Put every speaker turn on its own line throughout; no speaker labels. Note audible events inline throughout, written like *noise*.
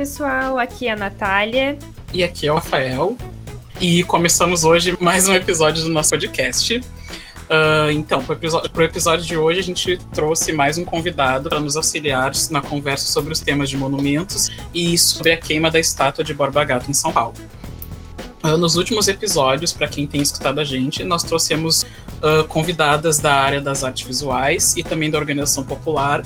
Pessoal. Aqui é a Natália.
E aqui é o Rafael. E começamos hoje mais um episódio do nosso podcast. Uh, então, para o episódio, episódio de hoje, a gente trouxe mais um convidado para nos auxiliar na conversa sobre os temas de monumentos e sobre a queima da estátua de Borba Gato em São Paulo. Uh, nos últimos episódios, para quem tem escutado a gente, nós trouxemos uh, convidadas da área das artes visuais e também da organização popular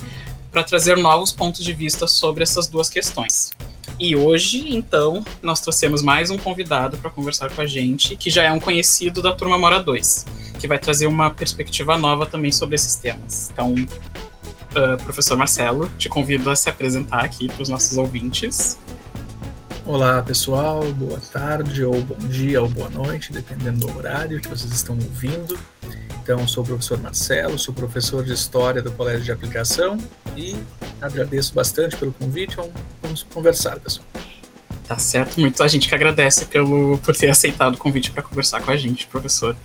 para trazer novos pontos de vista sobre essas duas questões. E hoje, então, nós trouxemos mais um convidado para conversar com a gente, que já é um conhecido da Turma Mora 2, que vai trazer uma perspectiva nova também sobre esses temas. Então, uh, professor Marcelo, te convido a se apresentar aqui para os nossos ouvintes.
Olá, pessoal, boa tarde, ou bom dia, ou boa noite, dependendo do horário que vocês estão ouvindo. Então, sou o professor Marcelo, sou professor de História do Colégio de Aplicação e agradeço bastante pelo convite. Vamos conversar, pessoal.
Tá certo, muito a gente que agradece pelo, por ter aceitado o convite para conversar com a gente, professor.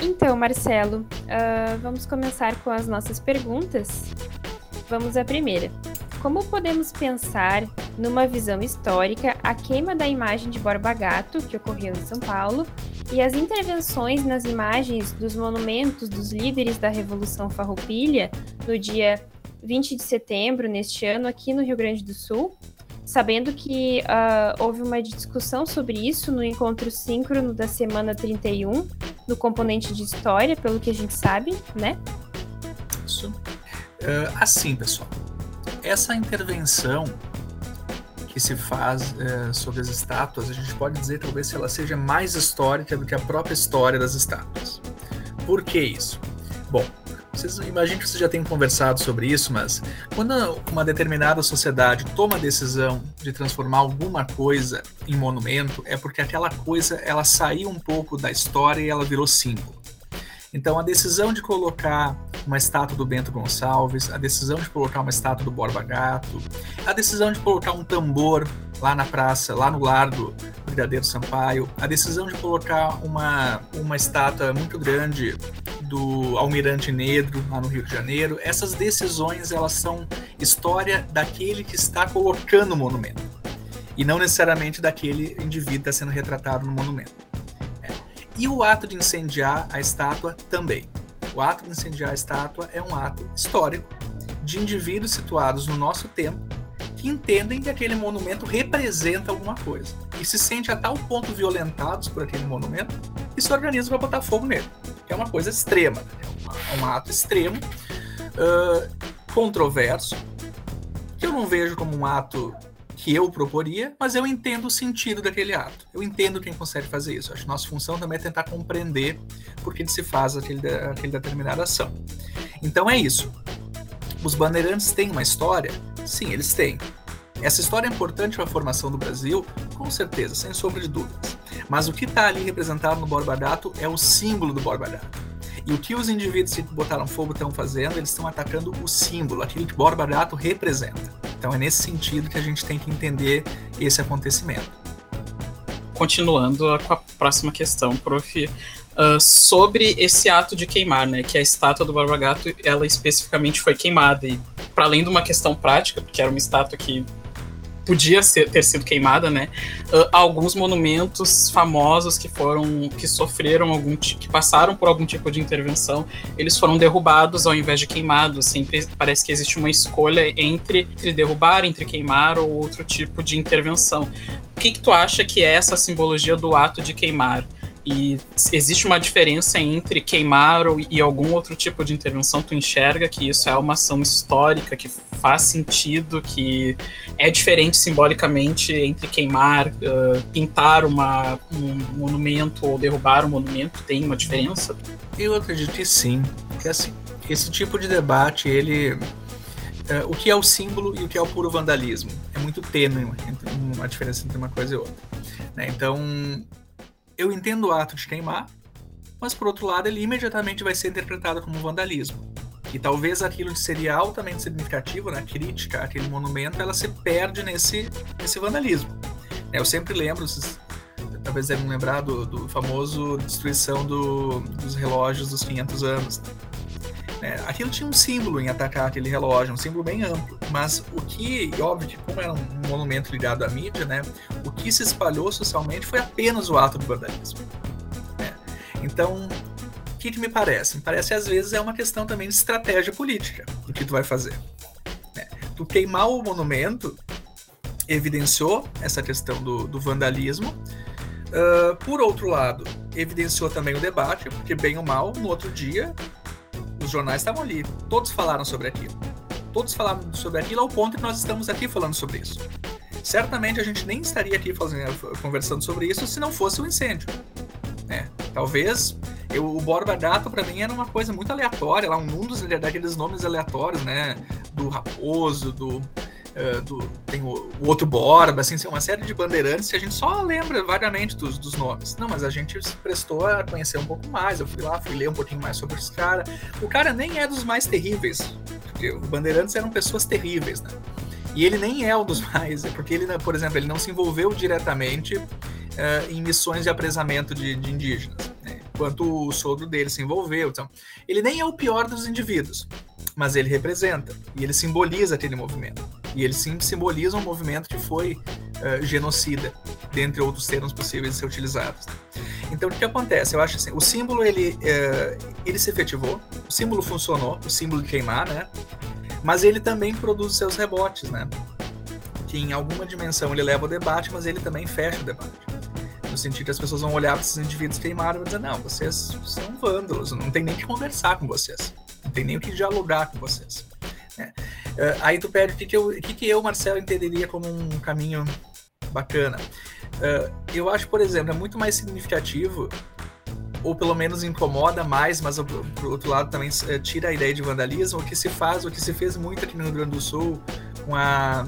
Então, Marcelo, uh, vamos começar com as nossas perguntas. Vamos à primeira. Como podemos pensar, numa visão histórica, a queima da imagem de Borba Gato, que ocorreu em São Paulo, e as intervenções nas imagens dos monumentos dos líderes da Revolução Farroupilha no dia 20 de setembro, neste ano, aqui no Rio Grande do Sul, sabendo que uh, houve uma discussão sobre isso no encontro síncrono da semana 31, no componente de história, pelo que a gente sabe, né?
Isso. Uh, assim, pessoal essa intervenção que se faz é, sobre as estátuas, a gente pode dizer talvez que ela seja mais histórica do que a própria história das estátuas. Por que isso? Bom, vocês imagino que vocês já tenham conversado sobre isso, mas quando uma determinada sociedade toma a decisão de transformar alguma coisa em monumento, é porque aquela coisa ela saiu um pouco da história e ela virou símbolo. Então a decisão de colocar uma estátua do Bento Gonçalves, a decisão de colocar uma estátua do Borba Gato, a decisão de colocar um tambor lá na praça, lá no lar do Brigadeiro Sampaio, a decisão de colocar uma, uma estátua muito grande do Almirante Negro lá no Rio de Janeiro, essas decisões elas são história daquele que está colocando o monumento e não necessariamente daquele indivíduo que está sendo retratado no monumento. É. E o ato de incendiar a estátua também. O ato de incendiar a estátua é um ato histórico de indivíduos situados no nosso tempo que entendem que aquele monumento representa alguma coisa e se sente a tal ponto violentados por aquele monumento que se organizam para botar fogo nele, é uma coisa extrema, é um ato extremo, uh, controverso, que eu não vejo como um ato que eu proporia, mas eu entendo o sentido daquele ato. Eu entendo quem consegue fazer isso. Acho que nossa função também é tentar compreender por que se faz aquele, aquele determinada ação. Então é isso. Os bandeirantes têm uma história? Sim, eles têm. Essa história é importante para a formação do Brasil, com certeza, sem sombra de dúvidas. Mas o que está ali representado no Borba Gato é o símbolo do Borba Gato. E o que os indivíduos que botaram fogo estão fazendo? Eles estão atacando o símbolo, aquilo que Borba Gato representa. Então é nesse sentido que a gente tem que entender esse acontecimento.
Continuando com a próxima questão, prof. Uh, sobre esse ato de queimar, né? Que a estátua do Barba Gato, ela especificamente foi queimada. E para além de uma questão prática, porque era uma estátua que podia ser, ter sido queimada, né? Uh, alguns monumentos famosos que foram, que sofreram algum, que passaram por algum tipo de intervenção, eles foram derrubados ao invés de queimados. Sempre parece que existe uma escolha entre, entre derrubar, entre queimar ou outro tipo de intervenção. O que, que tu acha que é essa simbologia do ato de queimar? E existe uma diferença entre queimar e algum outro tipo de intervenção? Tu enxerga que isso é uma ação histórica, que faz sentido, que é diferente simbolicamente entre queimar, uh, pintar uma, um monumento ou derrubar um monumento? Tem uma diferença?
Eu acredito que sim. Que assim, esse tipo de debate, ele. Uh, o que é o símbolo e o que é o puro vandalismo? É muito tênue uma diferença entre uma coisa e outra. Né? Então, eu entendo o ato de queimar, mas por outro lado, ele imediatamente vai ser interpretado como vandalismo. E talvez aquilo que seria altamente significativo na né, crítica àquele monumento, ela se perde nesse, nesse vandalismo. É, eu sempre lembro, vocês talvez devem lembrar do, do famoso destruição do, dos relógios dos 500 anos. Né? Aquilo tinha um símbolo em atacar aquele relógio, um símbolo bem amplo. Mas o que, óbvio que como era um monumento ligado à mídia, né, o que se espalhou socialmente foi apenas o ato do vandalismo. Né? Então, que, que me parece? Me parece às vezes é uma questão também de estratégia política do que tu vai fazer. Né? Tu queimar o monumento evidenciou essa questão do, do vandalismo. Uh, por outro lado, evidenciou também o debate, porque bem ou mal, no outro dia, os jornais estavam ali, todos falaram sobre aquilo. Todos falaram sobre aquilo ao ponto que nós estamos aqui falando sobre isso. Certamente a gente nem estaria aqui fazendo, conversando sobre isso se não fosse o um incêndio. Né? Talvez eu, o Borba Gato para mim era uma coisa muito aleatória, lá um mundo daqueles nomes aleatórios, né? Do Raposo, do Uh, do, tem o, o, outro Borba, assim, uma série de bandeirantes que a gente só lembra vagamente dos, dos, nomes. Não, mas a gente se prestou a conhecer um pouco mais. Eu fui lá, fui ler um pouquinho mais sobre esse cara. O cara nem é dos mais terríveis, porque os bandeirantes eram pessoas terríveis, né? E ele nem é um dos *laughs* mais, porque ele, por exemplo, ele não se envolveu diretamente uh, em missões de apresamento de, de indígenas, enquanto o sogro dele se envolveu. Então, ele nem é o pior dos indivíduos, mas ele representa e ele simboliza aquele movimento. E ele sim simboliza um movimento que foi uh, genocida, dentre outros termos possíveis de ser utilizados. Então, o que acontece? Eu acho assim, o símbolo, ele, uh, ele se efetivou, o símbolo funcionou, o símbolo de queimar, né? Mas ele também produz seus rebotes, né? Que em alguma dimensão ele leva o debate, mas ele também fecha o debate. No sentido que as pessoas vão olhar para esses indivíduos queimados e vão dizer, não, vocês são vândalos, não tem nem que conversar com vocês, não tem nem o que dialogar com vocês. Né? Uh, aí tu pede o que, que, eu, que, que eu, Marcelo, entenderia como um caminho bacana. Uh, eu acho, por exemplo, é muito mais significativo, ou pelo menos incomoda mais, mas por outro lado também uh, tira a ideia de vandalismo, o que se faz, o que se fez muito aqui no Rio Grande do Sul com a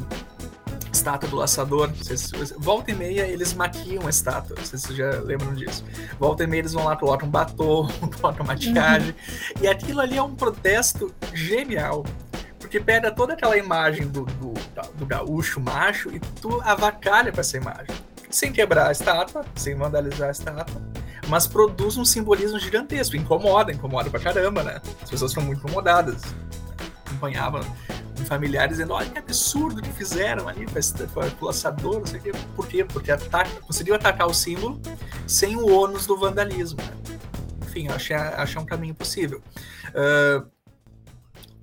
estátua do laçador. Vocês, volta e meia eles maquiam a estátua. Vocês já lembram disso. Volta e meia eles vão lá, colocam um batom, colocam maquiagem. Uhum. E aquilo ali é um protesto genial que pega toda aquela imagem do, do, do gaúcho macho e tu avacalha com essa imagem. Sem quebrar a estátua, sem vandalizar a estátua, mas produz um simbolismo gigantesco. Incomoda, incomoda pra caramba, né? As pessoas ficam muito incomodadas. Acompanhavam familiares dizendo: olha que absurdo que fizeram ali o laçador, não sei o quê. Por quê? Porque ataca, conseguiu atacar o símbolo sem o ônus do vandalismo. Né? Enfim, achei, achei um caminho possível. Uh,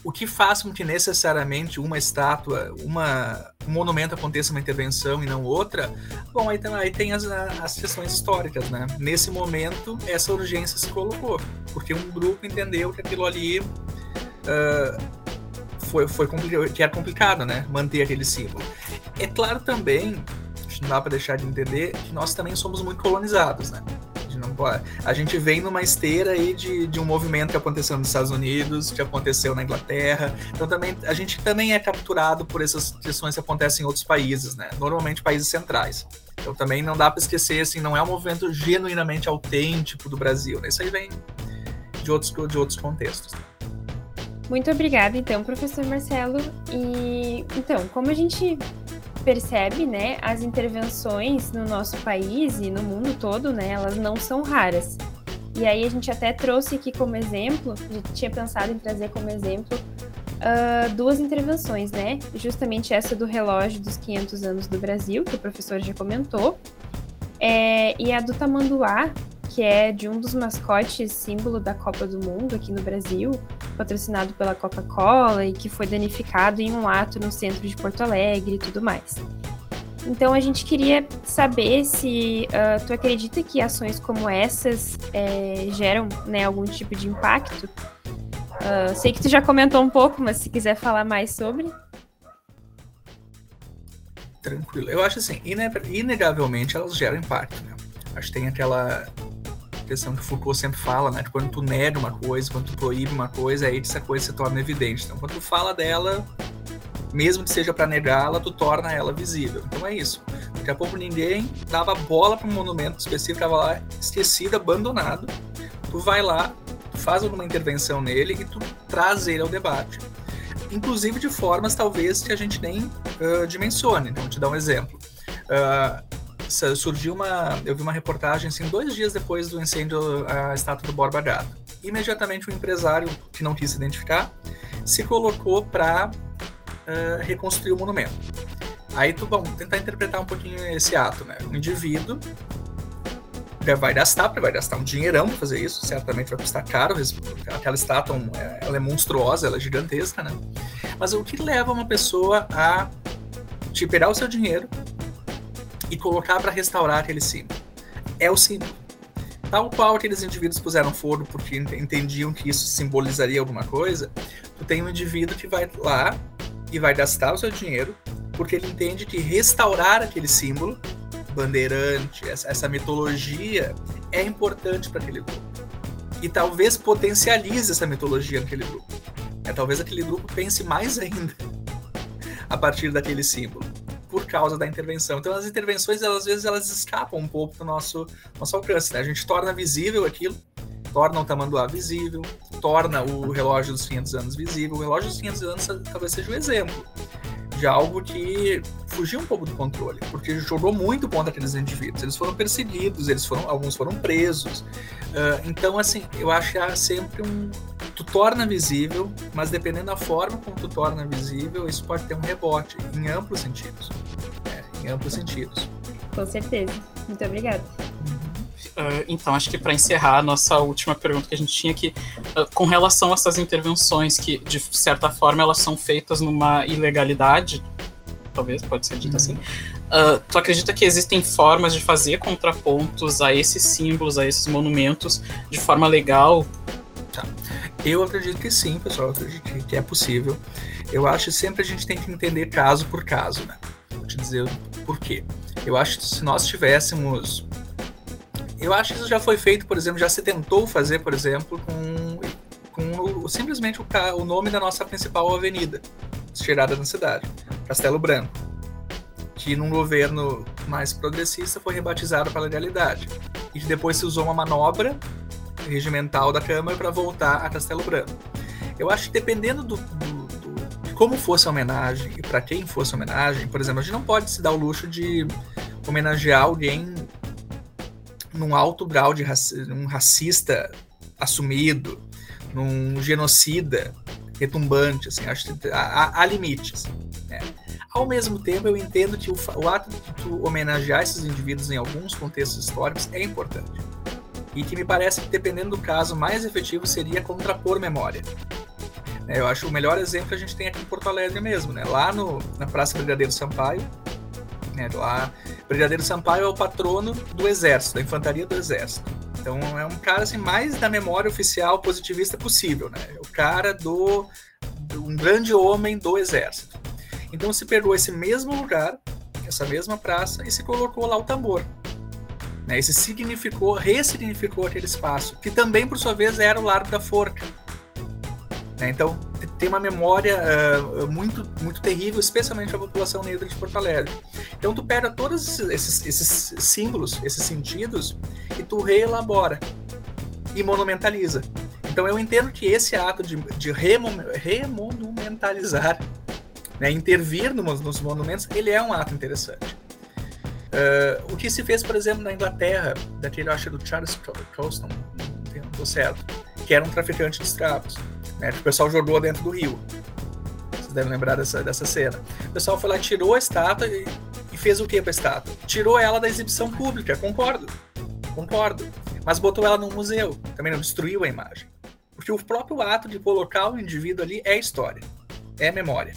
o que faz com que necessariamente uma estátua, uma, um monumento aconteça uma intervenção e não outra? Bom, aí tem, aí tem as, as questões históricas, né? Nesse momento, essa urgência se colocou, porque um grupo entendeu que aquilo ali uh, foi, foi que era complicado, né? Manter aquele símbolo. É claro também, não dá para deixar de entender, que nós também somos muito colonizados, né? A gente vem numa esteira aí de, de um movimento que aconteceu nos Estados Unidos, que aconteceu na Inglaterra. Então também a gente também é capturado por essas questões que acontecem em outros países, né? Normalmente países centrais. Então também não dá para esquecer assim, não é um movimento genuinamente autêntico do Brasil. Né? Isso aí vem de outros de outros contextos.
Muito obrigada, então, professor Marcelo. E então, como a gente percebe, né, as intervenções no nosso país e no mundo todo, né, elas não são raras. E aí a gente até trouxe aqui como exemplo, a gente tinha pensado em trazer como exemplo uh, duas intervenções, né? Justamente essa do relógio dos 500 anos do Brasil, que o professor já comentou, é, e a do tamanduá, que é de um dos mascotes símbolo da Copa do Mundo aqui no Brasil, patrocinado pela Coca-Cola e que foi danificado em um ato no centro de Porto Alegre e tudo mais. Então a gente queria saber se uh, tu acredita que ações como essas é, geram né, algum tipo de impacto. Uh, sei que tu já comentou um pouco, mas se quiser falar mais sobre.
Tranquilo. Eu acho assim, inegavelmente elas geram impacto. Né? Acho que tem aquela questão que Foucault sempre fala, né? Quando tu nega uma coisa, quando tu proíbe uma coisa, aí essa coisa se torna evidente. Então, quando tu fala dela, mesmo que seja para negá-la, tu torna ela visível. Então é isso. Daqui a pouco ninguém dava bola para um monumento específico, estava lá esquecido, abandonado. Tu vai lá, tu faz alguma intervenção nele e tu traz ele ao debate. Inclusive de formas talvez que a gente nem uh, dimensione. Então, vou te dar um exemplo. Uh, surgiu uma. Eu vi uma reportagem assim, dois dias depois do incêndio à estátua do Borba Gato. imediatamente o um empresário que não quis se identificar se colocou para uh, eh, reconstruir o monumento. Aí tu vamos tentar interpretar um pouquinho esse ato, né? Um indivíduo vai gastar, vai gastar um dinheirão para fazer isso, certamente vai custar caro, aquela estátua é, ela é monstruosa, ela é gigantesca, né? Mas o que leva uma pessoa a te pegar o seu dinheiro e colocar para restaurar aquele símbolo? É o símbolo. Tal qual aqueles indivíduos puseram fogo porque entendiam que isso simbolizaria alguma coisa, tu tem um indivíduo que vai lá e vai gastar o seu dinheiro porque ele entende que restaurar aquele símbolo bandeirante, essa, essa mitologia é importante para aquele grupo. E talvez potencialize essa mitologia naquele grupo. É, talvez aquele grupo pense mais *laughs* ainda a partir daquele símbolo, por causa da intervenção. Então as intervenções, elas, às vezes, elas escapam um pouco do nosso, nosso alcance. Né? A gente torna visível aquilo, torna o tamanduá visível, torna o relógio dos 500 anos visível. O relógio dos 500 anos talvez seja o um exemplo de algo que fugiu um pouco do controle, porque jogou muito contra aqueles indivíduos. Eles foram perseguidos, eles foram, alguns foram presos. Uh, então, assim, eu acho que há sempre um. Tu torna visível, mas dependendo da forma como tu torna visível, isso pode ter um rebote em amplos sentidos. É, em amplos sentidos.
Com certeza. Muito obrigada.
Uh, então, acho que para encerrar a nossa última pergunta que a gente tinha aqui, uh, com relação a essas intervenções que, de certa forma, elas são feitas numa ilegalidade, talvez, pode ser dito uhum. assim, uh, tu acredita que existem formas de fazer contrapontos a esses símbolos, a esses monumentos, de forma legal?
Tá. Eu acredito que sim, pessoal, eu acredito que é possível. Eu acho que sempre a gente tem que entender caso por caso, né? Vou te dizer por quê. Eu acho que se nós tivéssemos eu acho que isso já foi feito, por exemplo, já se tentou fazer, por exemplo, com, com o, simplesmente o, o nome da nossa principal avenida, tirada na cidade, Castelo Branco, que num governo mais progressista foi rebatizado para legalidade. E depois se usou uma manobra regimental da Câmara para voltar a Castelo Branco. Eu acho que dependendo do, do, do de como fosse a homenagem e para quem fosse a homenagem, por exemplo, a gente não pode se dar o luxo de homenagear alguém num alto grau de raci um racista assumido, num genocida retumbante, assim, acho que há, limites. Né? Ao mesmo tempo, eu entendo que o, o, ato de tu homenagear esses indivíduos em alguns contextos históricos é importante. E que me parece que, dependendo do caso, mais efetivo seria contrapor memória. Né? Eu acho o melhor exemplo a gente tem aqui em Porto Alegre mesmo, né? lá no, na Praça Brigadeiro Sampaio, né? Lá, Brigadeiro Sampaio é o patrono do exército, da infantaria do exército. Então é um cara assim mais da memória oficial positivista possível, né? É o cara do, do um grande homem do exército. Então se pegou esse mesmo lugar, essa mesma praça e se colocou lá o tambor. Né? Significou, ressignificou aquele espaço, que também por sua vez era o Largo da Forca. Né? Então tem uma memória uh, muito, muito terrível, especialmente a população negra de Porto Alegre. Então tu pega todos esses, esses símbolos, esses sentidos, e tu reelabora e monumentaliza. Então eu entendo que esse ato de, de remonumentalizar, né, intervir nos, nos monumentos, ele é um ato interessante. Uh, o que se fez, por exemplo, na Inglaterra, daquele, acho, do Charles Colston, não estou certo, que era um traficante de escravos né, que o pessoal jogou dentro do rio. Vocês devem lembrar dessa, dessa cena. O pessoal foi lá, tirou a estátua e, e fez o que para a estátua? Tirou ela da exibição pública, concordo. Concordo. Mas botou ela no museu, também não destruiu a imagem. Porque o próprio ato de colocar o indivíduo ali é história, é memória.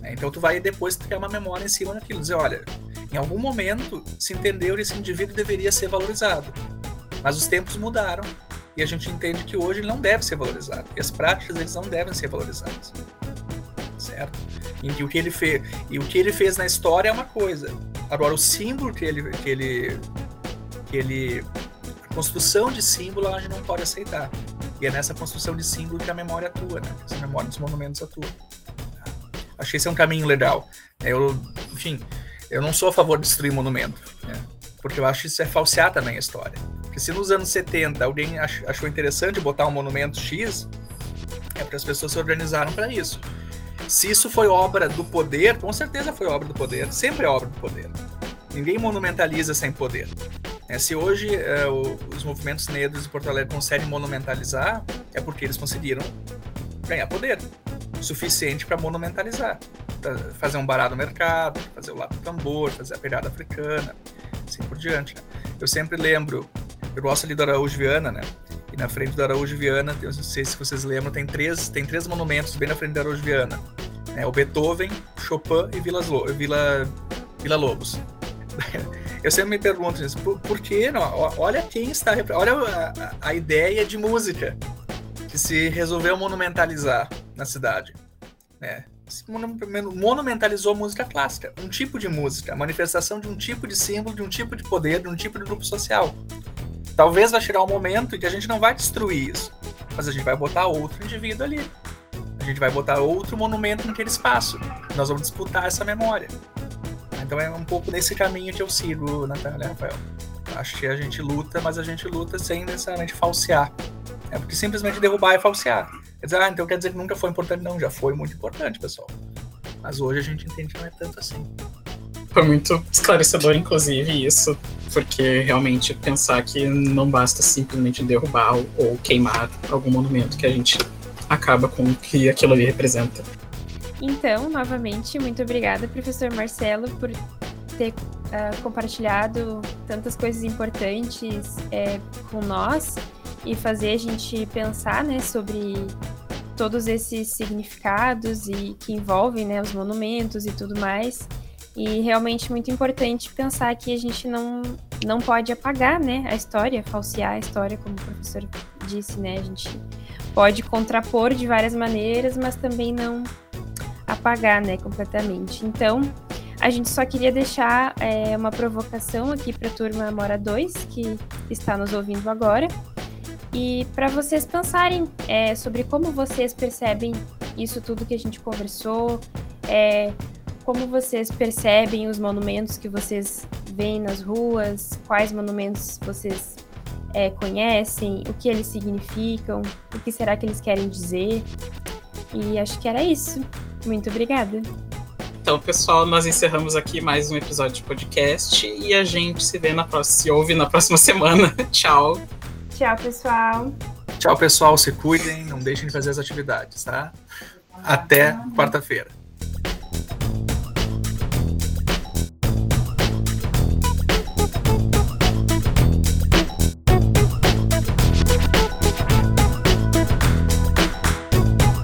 Né, então tu vai depois criar uma memória em cima daquilo, dizer, olha, em algum momento se entendeu que esse indivíduo deveria ser valorizado. Mas os tempos mudaram e a gente entende que hoje ele não deve ser valorizado. E as práticas eles não devem ser valorizadas. Certo? E o que ele fez, e o que ele fez na história é uma coisa. Agora o símbolo que ele que ele que ele a construção de símbolo a gente não pode aceitar. E é nessa construção de símbolo que a memória atua, né? Essa memória dos monumentos atua. Que esse é um caminho legal. Eu, enfim, eu não sou a favor de destruir monumento, né? porque eu acho que isso é falsear também a história. Porque se nos anos 70 alguém achou interessante botar um monumento X, é porque as pessoas se organizaram para isso. Se isso foi obra do poder, com certeza foi obra do poder, sempre é obra do poder. Ninguém monumentaliza sem poder. É, se hoje é, o, os movimentos negros de Porto Alegre conseguem monumentalizar, é porque eles conseguiram ganhar poder suficiente para monumentalizar. Fazer um barado no mercado, fazer o lado do tambor, fazer a pegada africana, assim por diante. Né? Eu sempre lembro, eu gosto ali do Araújo Viana, né? E na frente do Araújo Viana, eu não sei se vocês lembram, tem três, tem três monumentos bem na frente do Araújo Viana. Né? O Beethoven, Chopin e Vila, Vila, Vila Lobos. *laughs* Eu sempre me pergunto isso, por, por que não? Olha quem está. Olha a, a, ideia de música que se resolveu monumentalizar na cidade. Né? Monumentalizou música clássica, um tipo de música, a manifestação de um tipo de símbolo, de um tipo de poder, de um tipo de grupo social. Talvez vai chegar um momento em que a gente não vai destruir isso, mas a gente vai botar outro indivíduo ali. A gente vai botar outro monumento naquele espaço. Nós vamos disputar essa memória. Então é um pouco nesse caminho que eu sigo, Natália Rafael. Acho que a gente luta, mas a gente luta sem necessariamente falsear. É porque simplesmente derrubar é falsear. Quer dizer, ah, então quer dizer que nunca foi importante. Não, já foi muito importante, pessoal. Mas hoje a gente entende que não é tanto assim.
Foi muito esclarecedor, inclusive, isso, porque realmente pensar que não basta simplesmente derrubar ou queimar algum monumento que a gente acaba com o que aquilo ali representa.
Então, novamente, muito obrigada, professor Marcelo, por ter uh, compartilhado tantas coisas importantes é, com nós e fazer a gente pensar né, sobre todos esses significados e que envolvem né, os monumentos e tudo mais. E realmente muito importante pensar que a gente não, não pode apagar né, a história, falsear a história, como o professor disse, né? A gente pode contrapor de várias maneiras, mas também não apagar, né, completamente. Então, a gente só queria deixar é, uma provocação aqui para a turma Mora 2, que está nos ouvindo agora, e para vocês pensarem é, sobre como vocês percebem isso tudo que a gente conversou, é, como vocês percebem os monumentos que vocês veem nas ruas, quais monumentos vocês é, conhecem, o que eles significam, o que será que eles querem dizer. E acho que era isso. Muito obrigada.
Então, pessoal, nós encerramos aqui mais um episódio de podcast e a gente se vê na próxima, se ouve na próxima *laughs* semana. Tchau.
Tchau, pessoal.
Tchau, pessoal. Se cuidem, não deixem de fazer as atividades, tá? Até quarta-feira.